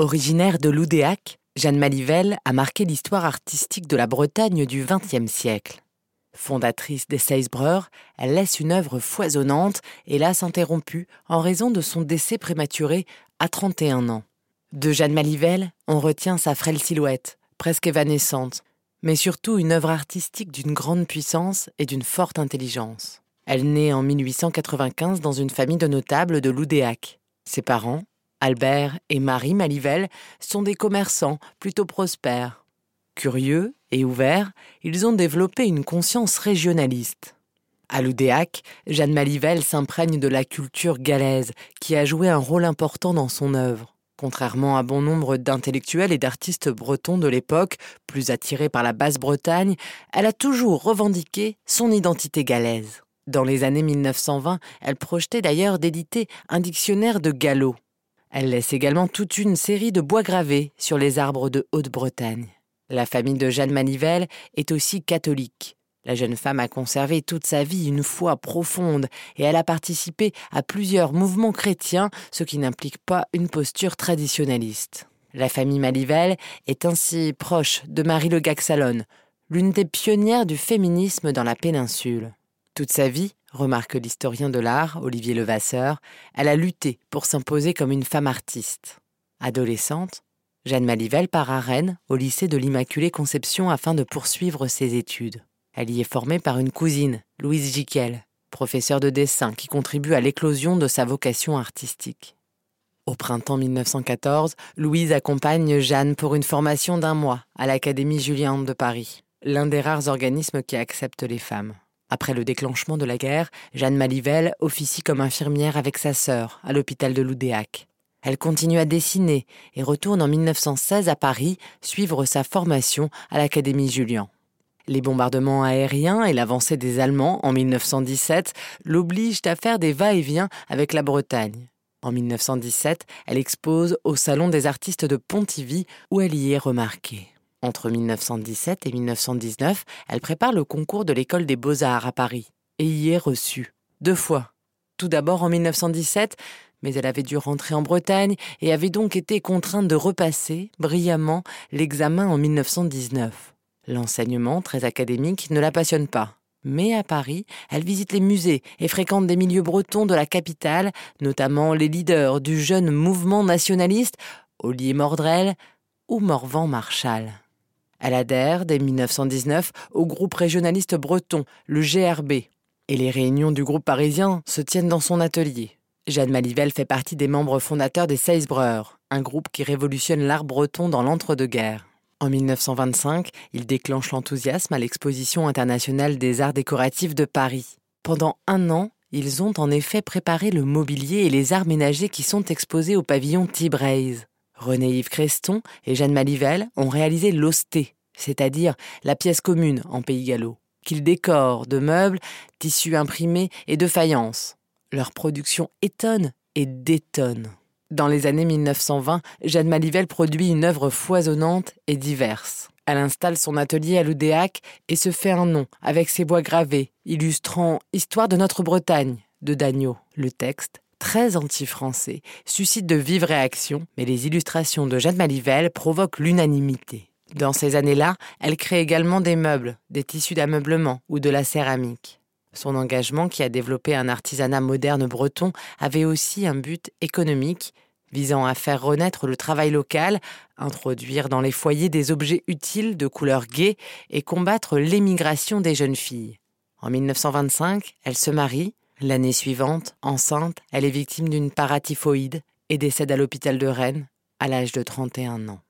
Originaire de Loudéac, Jeanne Malivelle a marqué l'histoire artistique de la Bretagne du XXe siècle. Fondatrice des Seisbreurs, elle laisse une œuvre foisonnante, hélas interrompue en raison de son décès prématuré à 31 ans. De Jeanne Malivelle, on retient sa frêle silhouette, presque évanescente, mais surtout une œuvre artistique d'une grande puissance et d'une forte intelligence. Elle naît en 1895 dans une famille de notables de Loudéac. Ses parents, Albert et Marie Malivelle, sont des commerçants plutôt prospères. Curieux et ouverts, ils ont développé une conscience régionaliste. À Loudéac, Jeanne Malivelle s'imprègne de la culture galaise qui a joué un rôle important dans son œuvre. Contrairement à bon nombre d'intellectuels et d'artistes bretons de l'époque, plus attirés par la Basse-Bretagne, elle a toujours revendiqué son identité galaise. Dans les années 1920, elle projetait d'ailleurs d'éditer un dictionnaire de gallo. Elle laisse également toute une série de bois gravés sur les arbres de Haute-Bretagne. La famille de Jeanne Manivelle est aussi catholique. La jeune femme a conservé toute sa vie une foi profonde et elle a participé à plusieurs mouvements chrétiens, ce qui n'implique pas une posture traditionnaliste. La famille Malivelle est ainsi proche de Marie Le Gaxalon, l'une des pionnières du féminisme dans la péninsule. Toute sa vie, remarque l'historien de l'art Olivier Levasseur, elle a lutté pour s'imposer comme une femme artiste. Adolescente, Jeanne Malivelle part à Rennes, au lycée de l'Immaculée Conception, afin de poursuivre ses études. Elle y est formée par une cousine, Louise Jiquel, professeure de dessin qui contribue à l'éclosion de sa vocation artistique. Au printemps 1914, Louise accompagne Jeanne pour une formation d'un mois à l'Académie Julien de Paris, l'un des rares organismes qui acceptent les femmes. Après le déclenchement de la guerre, Jeanne Malivelle officie comme infirmière avec sa sœur à l'hôpital de Loudéac. Elle continue à dessiner et retourne en 1916 à Paris suivre sa formation à l'Académie Julian. Les bombardements aériens et l'avancée des Allemands en 1917 l'obligent à faire des va-et-vient avec la Bretagne. En 1917, elle expose au Salon des artistes de Pontivy où elle y est remarquée. Entre 1917 et 1919, elle prépare le concours de l'école des beaux-arts à Paris et y est reçue. Deux fois. Tout d'abord en 1917, mais elle avait dû rentrer en Bretagne et avait donc été contrainte de repasser brillamment l'examen en 1919. L'enseignement, très académique, ne la passionne pas. Mais à Paris, elle visite les musées et fréquente des milieux bretons de la capitale, notamment les leaders du jeune mouvement nationaliste, Ollier Mordrel ou Morvan Marshall. Elle adhère dès 1919 au groupe régionaliste breton, le GRB, et les réunions du groupe parisien se tiennent dans son atelier. Jeanne Malivelle fait partie des membres fondateurs des Seisbreurs, un groupe qui révolutionne l'art breton dans l'entre-deux-guerres. En 1925, il déclenche l'enthousiasme à l'exposition internationale des arts décoratifs de Paris. Pendant un an, ils ont en effet préparé le mobilier et les arts ménagers qui sont exposés au pavillon Tibraise. René-Yves Creston et Jeanne Malivelle ont réalisé l'osté, c'est-à-dire la pièce commune en pays gallo, qu'ils décorent de meubles, tissus imprimés et de faïences. Leur production étonne et détonne. Dans les années 1920, Jeanne Malivelle produit une œuvre foisonnante et diverse. Elle installe son atelier à Loudéac et se fait un nom avec ses bois gravés, illustrant Histoire de notre Bretagne de Dagneau. Le texte, très anti-français, suscite de vives réactions, mais les illustrations de Jeanne Malivelle provoquent l'unanimité. Dans ces années-là, elle crée également des meubles, des tissus d'ameublement ou de la céramique. Son engagement, qui a développé un artisanat moderne breton, avait aussi un but économique, visant à faire renaître le travail local, introduire dans les foyers des objets utiles de couleur gaie et combattre l'émigration des jeunes filles. En 1925, elle se marie. L'année suivante, enceinte, elle est victime d'une paratyphoïde et décède à l'hôpital de Rennes à l'âge de 31 ans.